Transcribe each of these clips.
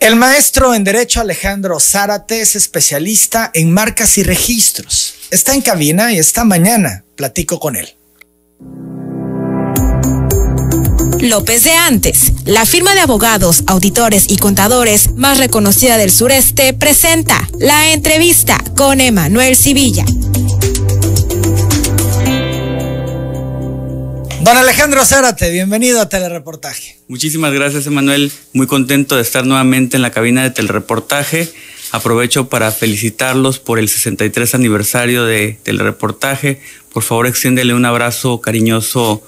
El maestro en Derecho Alejandro Zárate es especialista en marcas y registros. Está en cabina y esta mañana platico con él. López de Antes, la firma de abogados, auditores y contadores más reconocida del sureste, presenta la entrevista con Emanuel Civilla. Don Alejandro Zárate, bienvenido a Telereportaje. Muchísimas gracias, Emanuel. Muy contento de estar nuevamente en la cabina de Telereportaje. Aprovecho para felicitarlos por el 63 aniversario de Telereportaje. Por favor, extiéndele un abrazo cariñoso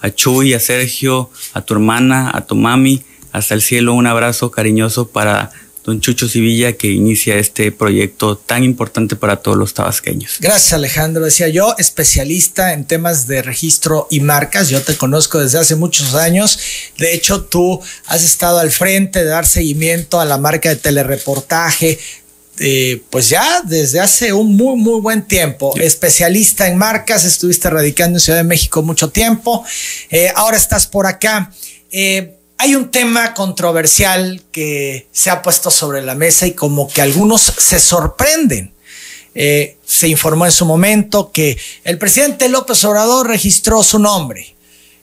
a Chuy, a Sergio, a tu hermana, a tu mami. Hasta el cielo, un abrazo cariñoso para don Chucho Sevilla que inicia este proyecto tan importante para todos los tabasqueños. Gracias Alejandro, decía yo, especialista en temas de registro y marcas, yo te conozco desde hace muchos años, de hecho tú has estado al frente de dar seguimiento a la marca de telereportaje, eh, pues ya desde hace un muy, muy buen tiempo. Especialista en marcas, estuviste radicando en Ciudad de México mucho tiempo, eh, ahora estás por acá. Eh, hay un tema controversial que se ha puesto sobre la mesa y como que algunos se sorprenden. Eh, se informó en su momento que el presidente López Obrador registró su nombre.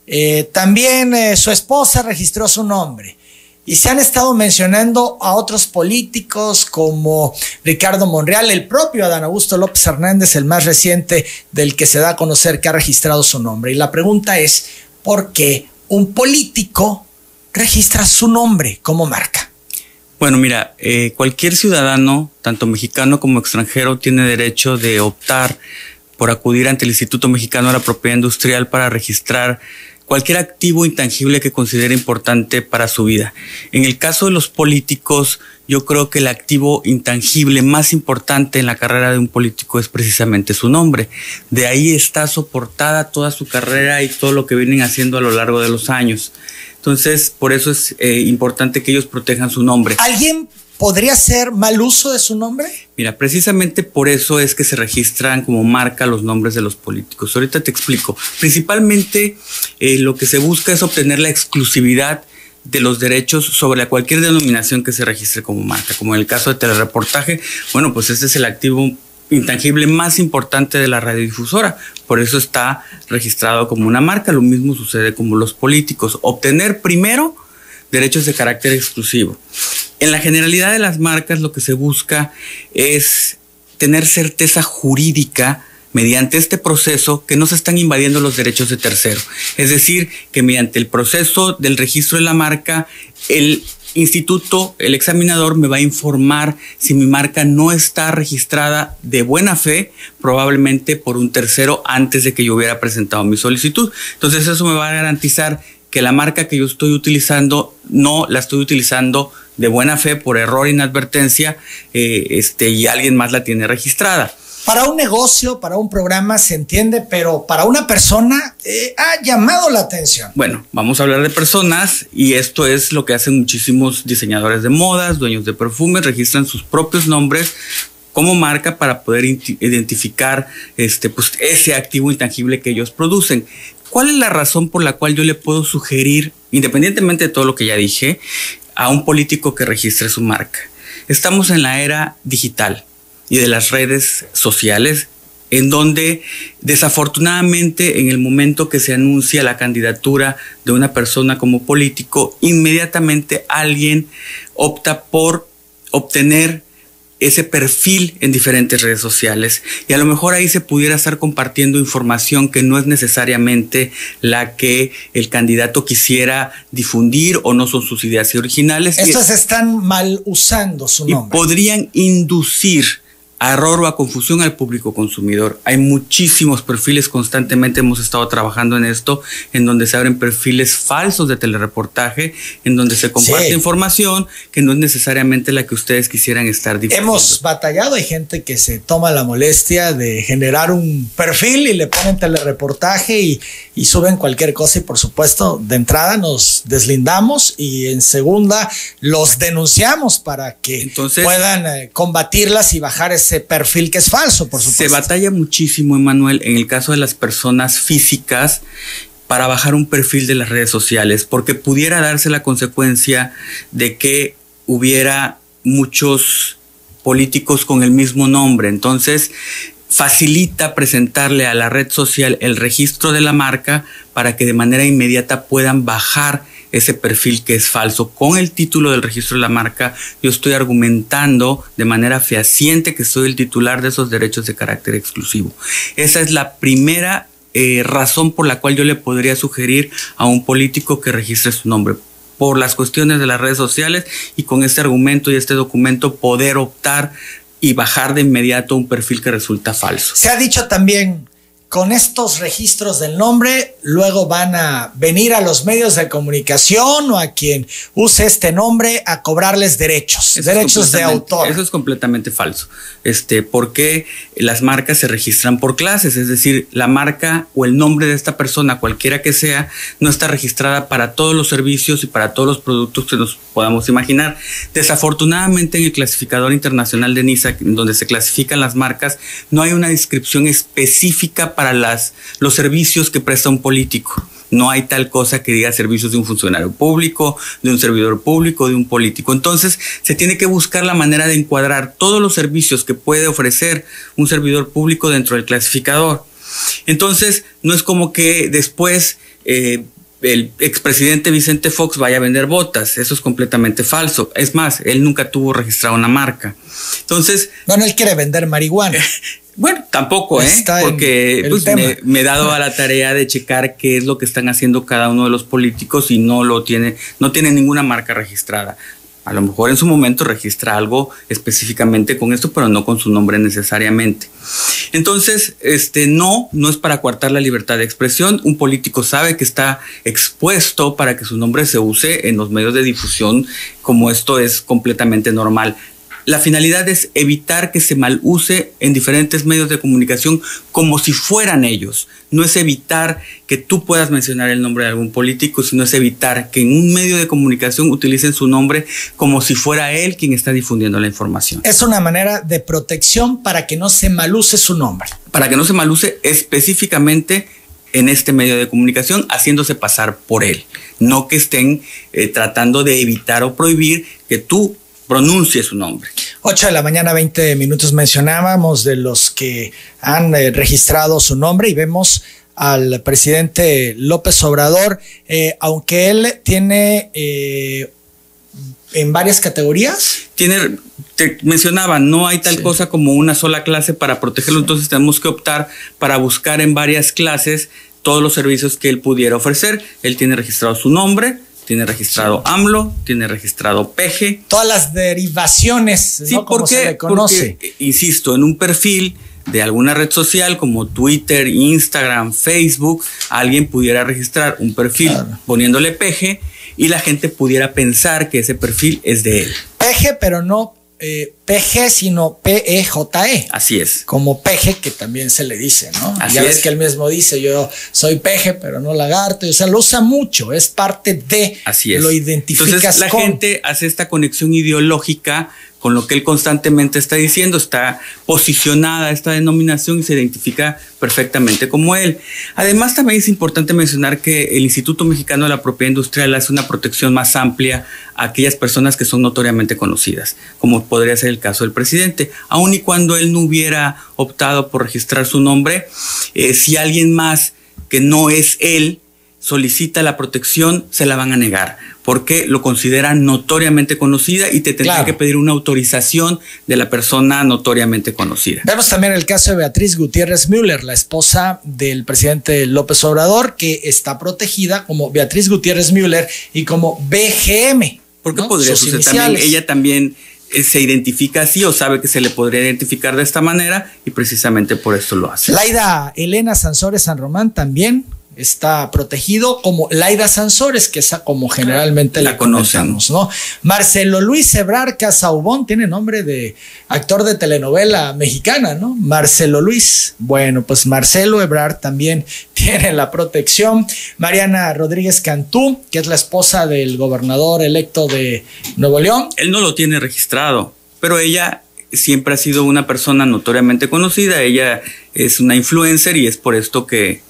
Eh, también eh, su esposa registró su nombre. Y se han estado mencionando a otros políticos como Ricardo Monreal, el propio Adán Augusto López Hernández, el más reciente del que se da a conocer que ha registrado su nombre. Y la pregunta es, ¿por qué un político registra su nombre como marca? Bueno, mira, eh, cualquier ciudadano, tanto mexicano como extranjero, tiene derecho de optar por acudir ante el Instituto Mexicano de la Propiedad Industrial para registrar cualquier activo intangible que considere importante para su vida. En el caso de los políticos, yo creo que el activo intangible más importante en la carrera de un político es precisamente su nombre. De ahí está soportada toda su carrera y todo lo que vienen haciendo a lo largo de los años. Entonces, por eso es eh, importante que ellos protejan su nombre. ¿Alguien podría hacer mal uso de su nombre? Mira, precisamente por eso es que se registran como marca los nombres de los políticos. Ahorita te explico. Principalmente eh, lo que se busca es obtener la exclusividad de los derechos sobre cualquier denominación que se registre como marca, como en el caso de telereportaje, bueno, pues este es el activo intangible más importante de la radiodifusora. Por eso está registrado como una marca. Lo mismo sucede como los políticos. Obtener primero derechos de carácter exclusivo. En la generalidad de las marcas lo que se busca es tener certeza jurídica mediante este proceso que no se están invadiendo los derechos de tercero. Es decir, que mediante el proceso del registro de la marca, el instituto, el examinador me va a informar si mi marca no está registrada de buena fe, probablemente por un tercero antes de que yo hubiera presentado mi solicitud. Entonces eso me va a garantizar que la marca que yo estoy utilizando no la estoy utilizando de buena fe por error, inadvertencia, eh, este, y alguien más la tiene registrada para un negocio, para un programa se entiende, pero para una persona eh, ha llamado la atención. Bueno, vamos a hablar de personas y esto es lo que hacen muchísimos diseñadores de modas, dueños de perfumes, registran sus propios nombres como marca para poder identificar este, pues, ese activo intangible que ellos producen. ¿Cuál es la razón por la cual yo le puedo sugerir, independientemente de todo lo que ya dije, a un político que registre su marca? Estamos en la era digital y de las redes sociales, en donde desafortunadamente en el momento que se anuncia la candidatura de una persona como político, inmediatamente alguien opta por obtener ese perfil en diferentes redes sociales y a lo mejor ahí se pudiera estar compartiendo información que no es necesariamente la que el candidato quisiera difundir o no son sus ideas originales. Estos están mal usando su nombre. Y podrían inducir a error o a confusión al público consumidor. Hay muchísimos perfiles, constantemente hemos estado trabajando en esto, en donde se abren perfiles falsos de telereportaje, en donde se comparte información que no es necesariamente la que ustedes quisieran estar difundiendo. Hemos batallado, hay gente que se toma la molestia de generar un perfil y le ponen telereportaje y, y suben cualquier cosa y por supuesto de entrada nos deslindamos y en segunda los denunciamos para que puedan eh, combatirlas y bajar ese perfil que es falso, por supuesto. Se batalla muchísimo, Emanuel, en el caso de las personas físicas para bajar un perfil de las redes sociales, porque pudiera darse la consecuencia de que hubiera muchos políticos con el mismo nombre. Entonces, facilita presentarle a la red social el registro de la marca para que de manera inmediata puedan bajar ese perfil que es falso. Con el título del registro de la marca, yo estoy argumentando de manera fehaciente que soy el titular de esos derechos de carácter exclusivo. Esa es la primera eh, razón por la cual yo le podría sugerir a un político que registre su nombre por las cuestiones de las redes sociales y con este argumento y este documento poder optar y bajar de inmediato un perfil que resulta falso. Se ha dicho también, con estos registros del nombre, luego van a venir a los medios de comunicación o a quien use este nombre a cobrarles derechos, derechos de autor. Eso es completamente falso. Este, porque las marcas se registran por clases, es decir, la marca o el nombre de esta persona, cualquiera que sea, no está registrada para todos los servicios y para todos los productos que nos podamos imaginar. Desafortunadamente en el clasificador internacional de NISA, donde se clasifican las marcas, no hay una descripción específica para las, los servicios que presta un político. No hay tal cosa que diga servicios de un funcionario público, de un servidor público, de un político. Entonces, se tiene que buscar la manera de encuadrar todos los servicios que puede ofrecer un servidor público dentro del clasificador. Entonces, no es como que después eh, el expresidente Vicente Fox vaya a vender botas. Eso es completamente falso. Es más, él nunca tuvo registrado una marca. Entonces. Bueno, él quiere vender marihuana. Bueno, tampoco, ¿eh? Porque pues, me, he dado a la tarea de checar qué es lo que están haciendo cada uno de los políticos y no lo tiene, no tiene ninguna marca registrada. A lo mejor en su momento registra algo específicamente con esto, pero no con su nombre necesariamente. Entonces, este no, no es para coartar la libertad de expresión. Un político sabe que está expuesto para que su nombre se use en los medios de difusión, como esto es completamente normal. La finalidad es evitar que se maluse en diferentes medios de comunicación como si fueran ellos. No es evitar que tú puedas mencionar el nombre de algún político, sino es evitar que en un medio de comunicación utilicen su nombre como si fuera él quien está difundiendo la información. Es una manera de protección para que no se maluse su nombre. Para que no se maluse específicamente en este medio de comunicación haciéndose pasar por él. No que estén eh, tratando de evitar o prohibir que tú pronuncie su nombre. 8 de la mañana, 20 minutos mencionábamos de los que han eh, registrado su nombre y vemos al presidente López Obrador, eh, aunque él tiene eh, en varias categorías. Tiene, te mencionaba, no hay tal cosa como una sola clase para protegerlo, entonces tenemos que optar para buscar en varias clases todos los servicios que él pudiera ofrecer. Él tiene registrado su nombre, tiene registrado AMLO, tiene registrado PEGE. Todas las derivaciones, sí, Como se le conoce. Porque, insisto, en un perfil de alguna red social como Twitter, Instagram, Facebook, alguien pudiera registrar un perfil poniéndole peje y la gente pudiera pensar que ese perfil es de él. Peje, pero no eh, PG, sino P-E-J-E. E. Así es. Como peje, que también se le dice, ¿no? Así ya ves que él mismo dice, yo soy peje, pero no lagarto. O sea, lo usa mucho, es parte de. Así es. Lo identificas Entonces, la gente hace esta conexión ideológica con lo que él constantemente está diciendo, está posicionada esta denominación y se identifica perfectamente como él. Además, también es importante mencionar que el Instituto Mexicano de la Propiedad Industrial hace una protección más amplia a aquellas personas que son notoriamente conocidas, como podría ser el caso del presidente. Aun y cuando él no hubiera optado por registrar su nombre, eh, si alguien más que no es él solicita la protección, se la van a negar porque lo consideran notoriamente conocida y te tendrá que pedir una autorización de la persona notoriamente conocida. Vemos también el caso de Beatriz Gutiérrez Müller, la esposa del presidente López Obrador, que está protegida como Beatriz Gutiérrez Müller y como BGM. ¿Por qué podría suceder también? Ella también eh, se identifica así o sabe que se le podría identificar de esta manera y precisamente por esto lo hace. Laida Elena Sansores San Román también está protegido como Laida Sansores, que es como generalmente la, conocemos, ¿no? Marcelo Luis Ebrar Casaubón tiene nombre de actor de telenovela mexicana, ¿no? Marcelo Luis. Bueno, pues Marcelo Ebrar también tiene la protección. Mariana Rodríguez Cantú, que es la esposa del gobernador electo de Nuevo León. Él no lo tiene registrado, pero ella siempre ha sido una persona notoriamente conocida. Ella es una influencer y es por esto que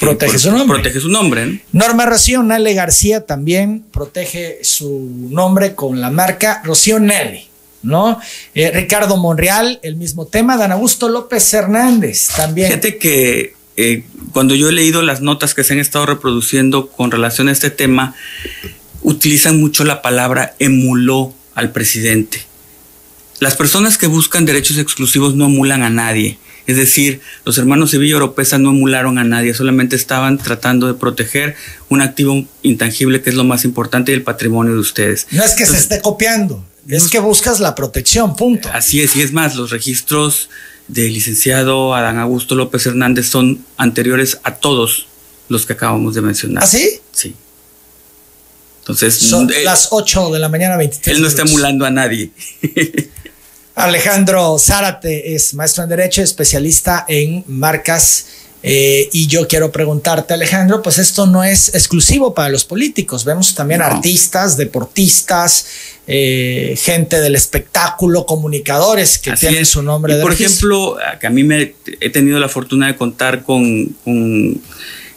protege su nombre. Protege su nombre. Norma Rocío Nelly García también protege su nombre con la marca Rocío Nelly. ¿No? Eh, Ricardo Monreal, el mismo tema. Dan Augusto López Hernández también. Fíjate que eh, cuando yo he leído las notas que se han estado reproduciendo con relación a este tema, utilizan mucho la palabra emuló al presidente. Las personas que buscan derechos exclusivos no emulan a nadie. Es decir, los hermanos Sevilla Oropesa no emularon a nadie, solamente estaban tratando de proteger un activo intangible que es lo más importante y el patrimonio de ustedes. No es que se esté copiando, es que buscas la protección, punto. Así es, y es más, los registros del licenciado Adán Augusto López Hernández son anteriores a todos los que acabamos de mencionar. ¿Ah, sí? Sí. Entonces, son las 8 de la mañana 23. Él no está emulando a nadie. Alejandro Zárate es maestro en Derecho, especialista en marcas. Eh, y yo quiero preguntarte, Alejandro, pues esto no es exclusivo para los políticos. Vemos también artistas, deportistas, eh, gente del espectáculo, comunicadores que tienen su nombre. de por ejemplo, que a mí me he tenido la fortuna de contar con,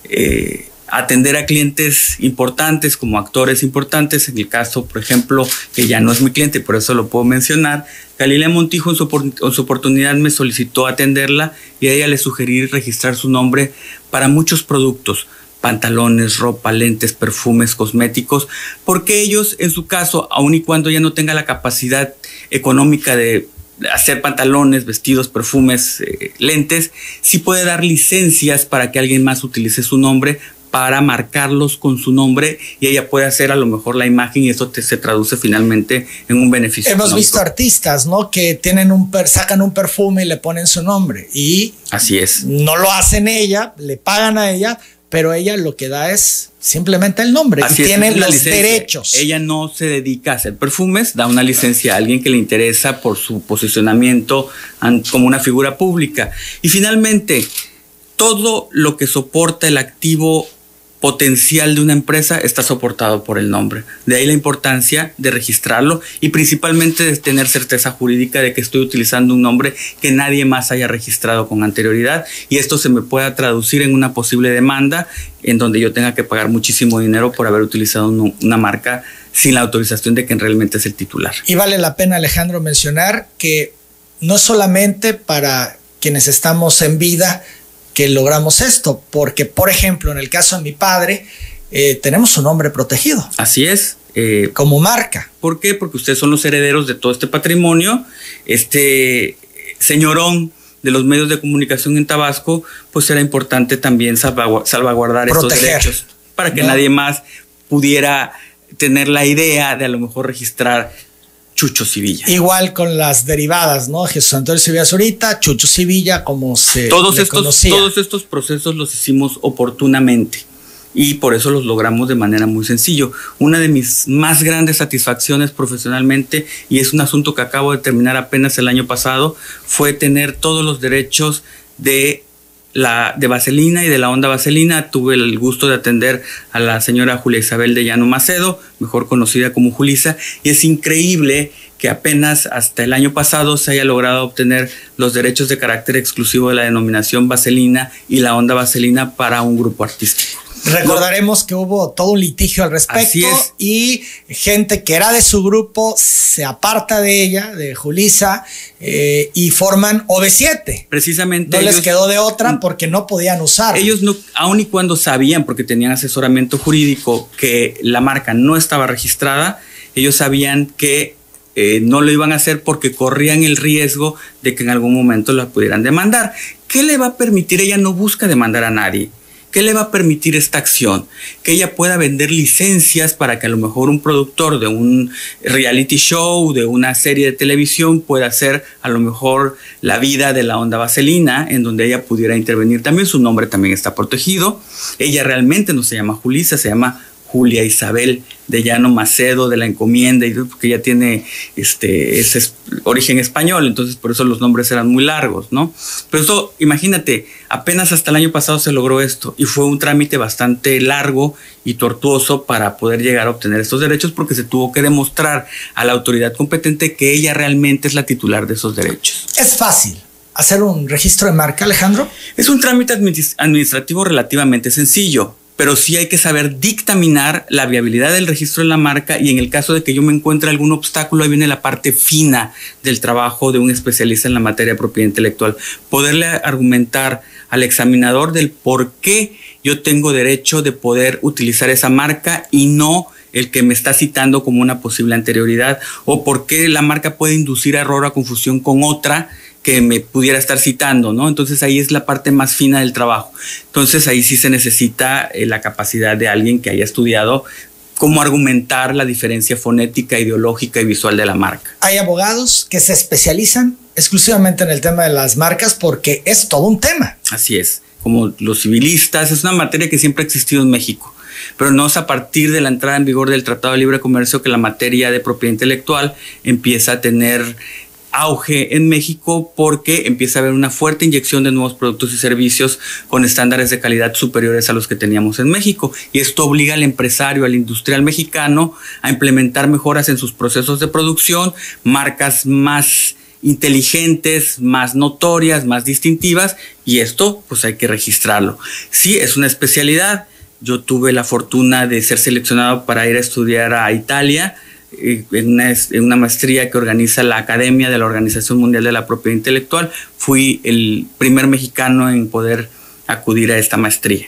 eh, atender a clientes importantes como actores importantes. En el caso, por ejemplo, que ya no es mi cliente, por eso lo puedo mencionar, Galilea Montijo en su, oportunidad me solicitó atenderla y a ella le sugerí registrar su nombre para muchos productos pantalones, ropa, lentes, perfumes, cosméticos, porque ellos, en su caso, aun y cuando ya no tenga la capacidad económica de hacer pantalones, vestidos, perfumes, eh, lentes, sí puede dar licencias para que alguien más utilice su nombre para marcarlos con su nombre y ella puede hacer a lo mejor la imagen y eso se traduce finalmente en un beneficio. Hemos visto artistas, ¿no? Que tienen un sacan un perfume y le ponen su nombre y así es. No lo hacen ella, le pagan a ella, pero ella lo que da es simplemente el nombre y tiene los derechos. Ella no se dedica a hacer perfumes, da una licencia a alguien que le interesa por su posicionamiento como una figura pública. Y finalmente, todo lo que soporta el activo potencial de una empresa está soportado por el nombre. De ahí la importancia de registrarlo y principalmente de tener certeza jurídica de que estoy utilizando un nombre que nadie más haya registrado con anterioridad y esto se me pueda traducir en una posible demanda en donde yo tenga que pagar muchísimo dinero por haber utilizado una marca sin la autorización de quien realmente es el titular. Y vale la pena, Alejandro, mencionar que no solamente para quienes estamos en vida, que logramos esto, porque por ejemplo en el caso de mi padre eh, tenemos su nombre protegido. Así es. Eh, como marca. ¿Por qué? Porque ustedes son los herederos de todo este patrimonio. Este señorón de los medios de comunicación en Tabasco, pues era importante también salvaguardar estos derechos para que nadie más pudiera tener la idea de a lo mejor registrar Chucho Sevilla. Igual con las derivadas, ¿no? Jesús Antonio Sevilla Zurita, Chucho Sevilla, como se todos estos, Todos estos procesos los hicimos oportunamente y por eso los logramos de manera muy sencillo. Una de mis más grandes satisfacciones profesionalmente, y es un asunto que acabo de terminar apenas el año pasado, fue tener todos los derechos de la de Vaselina y de la onda Vaselina. Tuve el gusto de atender a la señora Julia Isabel de Llano Macedo, mejor conocida como Julisa, y es increíble que apenas hasta el año pasado se haya logrado obtener los derechos de carácter exclusivo de la denominación Vaselina y la onda Vaselina para un grupo artístico. Recordaremos que hubo todo un litigio al respecto y gente que era de su grupo se aparta de ella, de Julisa, eh, y forman OV7. Precisamente. No les quedó de otra porque no podían usar. Ellos no, aun y cuando sabían, porque tenían asesoramiento jurídico, que la marca no estaba registrada, ellos sabían que eh, no lo iban a hacer porque corrían el riesgo de que en algún momento la pudieran demandar. ¿Qué le va a permitir? Ella no busca demandar a nadie ¿Qué le va a permitir esta acción? Que ella pueda vender licencias para que a lo mejor un productor de un reality show, de una serie de televisión, pueda hacer a lo mejor la vida de la onda vaselina, en donde ella pudiera intervenir también. Su nombre también está protegido. Ella realmente no se llama Julisa, se llama Julia Isabel de Llano Macedo, de la encomienda, y porque ella tiene este, ese origen español, entonces por eso los nombres eran muy largos, ¿no? Pero eso, imagínate, apenas hasta el año pasado se logró esto y fue un trámite bastante largo y tortuoso para poder llegar a obtener estos derechos porque se tuvo que demostrar a la autoridad competente que ella realmente es la titular de esos derechos. Es fácil hacer un registro de marca, Alejandro? Es un trámite administrativo relativamente sencillo pero sí hay que saber dictaminar la viabilidad del registro de la marca y en el caso de que yo me encuentre algún obstáculo, ahí viene la parte fina del trabajo de un especialista en la materia de propiedad intelectual. Poderle argumentar al examinador del por qué yo tengo derecho de poder utilizar esa marca y no el que me está citando como una posible anterioridad o por qué la marca puede inducir error o confusión con otra que me pudiera estar citando, ¿no? Entonces ahí es la parte más fina del trabajo. Entonces ahí sí se necesita eh, la capacidad de alguien que haya estudiado cómo argumentar la diferencia fonética, ideológica y visual de la marca. Hay abogados que se especializan exclusivamente en el tema de las marcas porque es todo un tema. Así es, como los civilistas, es una materia que siempre ha existido en México pero no es a partir de la entrada en vigor del Tratado de Libre Comercio que la materia de propiedad intelectual empieza a tener auge en México porque empieza a haber una fuerte inyección de nuevos productos y servicios con estándares de calidad superiores a los que teníamos en México. Y esto obliga al empresario, al industrial mexicano a implementar mejoras en sus procesos de producción, marcas más inteligentes, más notorias, más distintivas, y esto pues hay que registrarlo. Sí, es una especialidad. Yo tuve la fortuna de ser seleccionado para ir a estudiar a Italia en una, maestría que organiza la Academia de la Organización Mundial de la Propiedad Intelectual. Fui el primer mexicano en poder acudir a esta maestría.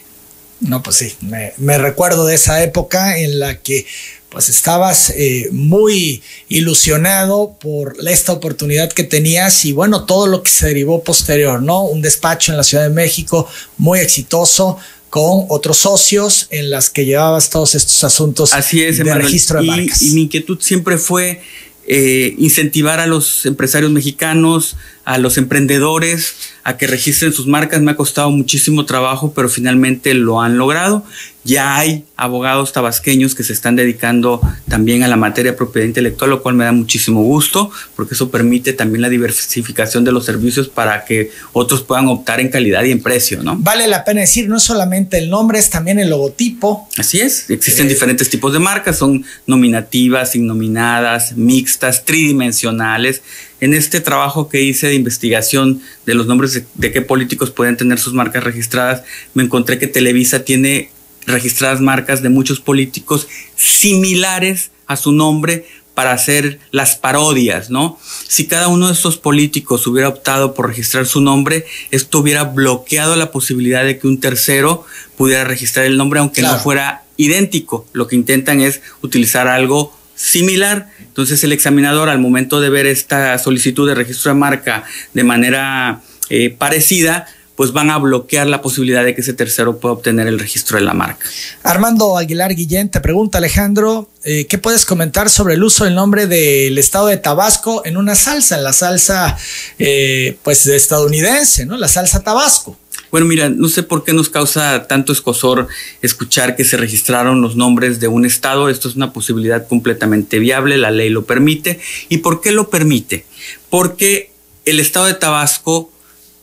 No, pues sí, me, recuerdo de esa época en la que pues estabas eh, muy ilusionado por esta oportunidad que tenías y bueno, todo lo que se derivó posterior, ¿no? Un despacho en la Ciudad de México muy exitoso, con otros socios en las que llevabas todos estos asuntos Así es, de registro de marcas. Y mi inquietud siempre fue eh, incentivar a los empresarios mexicanos, a los emprendedores, a que registren sus marcas. Me ha costado muchísimo trabajo, pero finalmente lo han logrado. Ya hay abogados tabasqueños que se están dedicando también a la materia de propiedad intelectual, lo cual me da muchísimo gusto, porque eso permite también la diversificación de los servicios para que otros puedan optar en calidad y en precio, ¿no? Vale la pena decir, no solamente el nombre, es también el logotipo. Así es, existen eh, diferentes tipos de marcas, son nominativas, innominadas, mixtas, tridimensionales. En este trabajo que hice de investigación de los nombres de, de qué políticos pueden tener sus marcas registradas, me encontré que Televisa tiene registradas marcas de muchos políticos similares a su nombre para hacer las parodias, ¿no? Si cada uno de estos políticos hubiera optado por registrar su nombre, esto hubiera bloqueado la posibilidad de que un tercero pudiera registrar el nombre aunque no fuera idéntico. Lo que intentan es utilizar algo similar. Entonces el examinador al momento de ver esta solicitud de registro de marca de manera eh, parecida, pues van a bloquear la posibilidad de que ese tercero pueda obtener el registro de la marca. Armando Aguilar Guillén te pregunta, Alejandro, eh, ¿qué puedes comentar sobre el uso del nombre del estado de Tabasco en una salsa, en la salsa eh, pues estadounidense, ¿no? La salsa Tabasco. Bueno, mira, no sé por qué nos causa tanto escosor escuchar que se registraron los nombres de un estado. Esto es una posibilidad completamente viable, la ley lo permite. ¿Y por qué lo permite? Porque el estado de Tabasco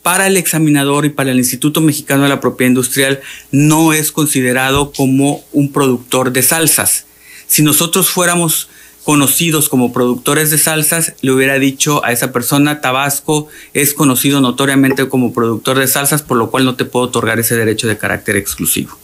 para el examinador y para el Instituto Mexicano de la Propiedad Industrial no es considerado como un productor de salsas. Si nosotros fuéramos conocidos como productores de salsas, le hubiera dicho a esa persona, Tabasco es conocido notoriamente como productor de salsas, por lo cual no te puedo otorgar ese derecho de carácter exclusivo.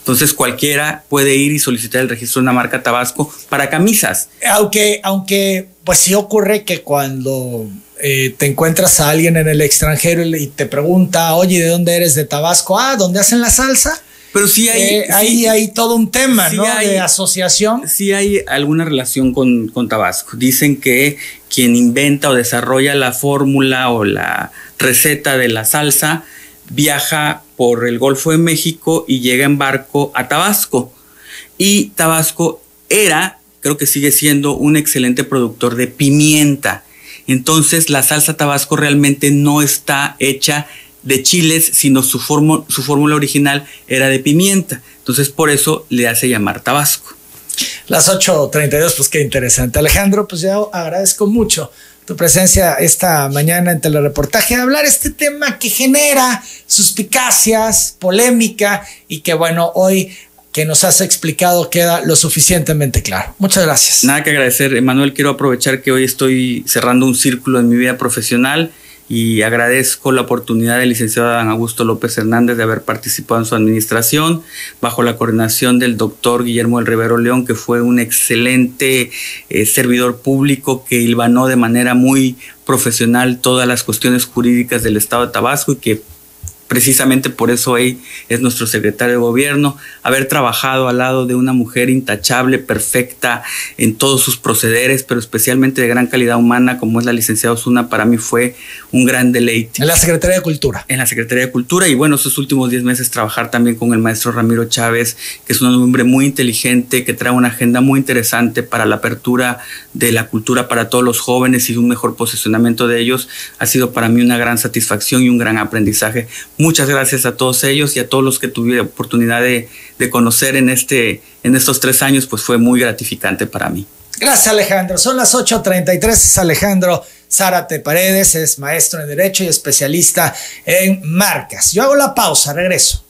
Entonces cualquiera puede ir y solicitar el registro de una marca Tabasco para camisas. Aunque, aunque pues sí ocurre que cuando eh, te encuentras a alguien en el extranjero y te pregunta, oye, ¿de dónde eres? De Tabasco. Ah, ¿dónde hacen la salsa? Pero sí hay. Eh, hay todo un tema, ¿no? de asociación. Sí hay alguna relación con, con Tabasco. Dicen que quien inventa o desarrolla la fórmula o la receta de la salsa viaja por el Golfo de México y llega en barco a Tabasco. Y Tabasco era, creo que sigue siendo, un excelente productor de pimienta. Entonces la salsa tabasco realmente no está hecha de chiles, sino su, su fórmula original era de pimienta. Entonces por eso le hace llamar tabasco. Las 8.32, pues qué interesante. Alejandro, pues yo agradezco mucho tu presencia esta mañana en telereportaje de hablar este tema que genera suspicacias, polémica y que bueno, hoy que nos has explicado queda lo suficientemente claro. Muchas gracias. Nada que agradecer, Emanuel. Quiero aprovechar que hoy estoy cerrando un círculo en mi vida profesional y agradezco la oportunidad del licenciado Dan Augusto López Hernández de haber participado en su administración bajo la coordinación del doctor Guillermo del Rivero León, que fue un excelente eh, servidor público que hilvanó de manera muy profesional todas las cuestiones jurídicas del Estado de Tabasco y que precisamente por eso él es nuestro secretario de gobierno, haber trabajado al lado de una mujer intachable, perfecta en todos sus procederes, pero especialmente de gran calidad humana como es la licenciada Osuna, para mí fue un gran deleite. En la Secretaría de Cultura. En la Secretaría de Cultura y bueno, esos últimos 10 meses trabajar también con el maestro Ramiro Chávez, que es un hombre muy inteligente, que trae una agenda muy interesante para la apertura de la cultura para todos los jóvenes y un mejor posicionamiento de ellos, ha sido para mí una gran satisfacción y un gran aprendizaje Muchas gracias a todos ellos y a todos los que tuve oportunidad de, conocer en, este, en estos tres años, pues fue muy gratificante para mí. Gracias Alejandro. Son las 8.33. Es Alejandro Zárate Paredes, es maestro en Derecho y especialista en marcas. Yo hago la pausa, regreso.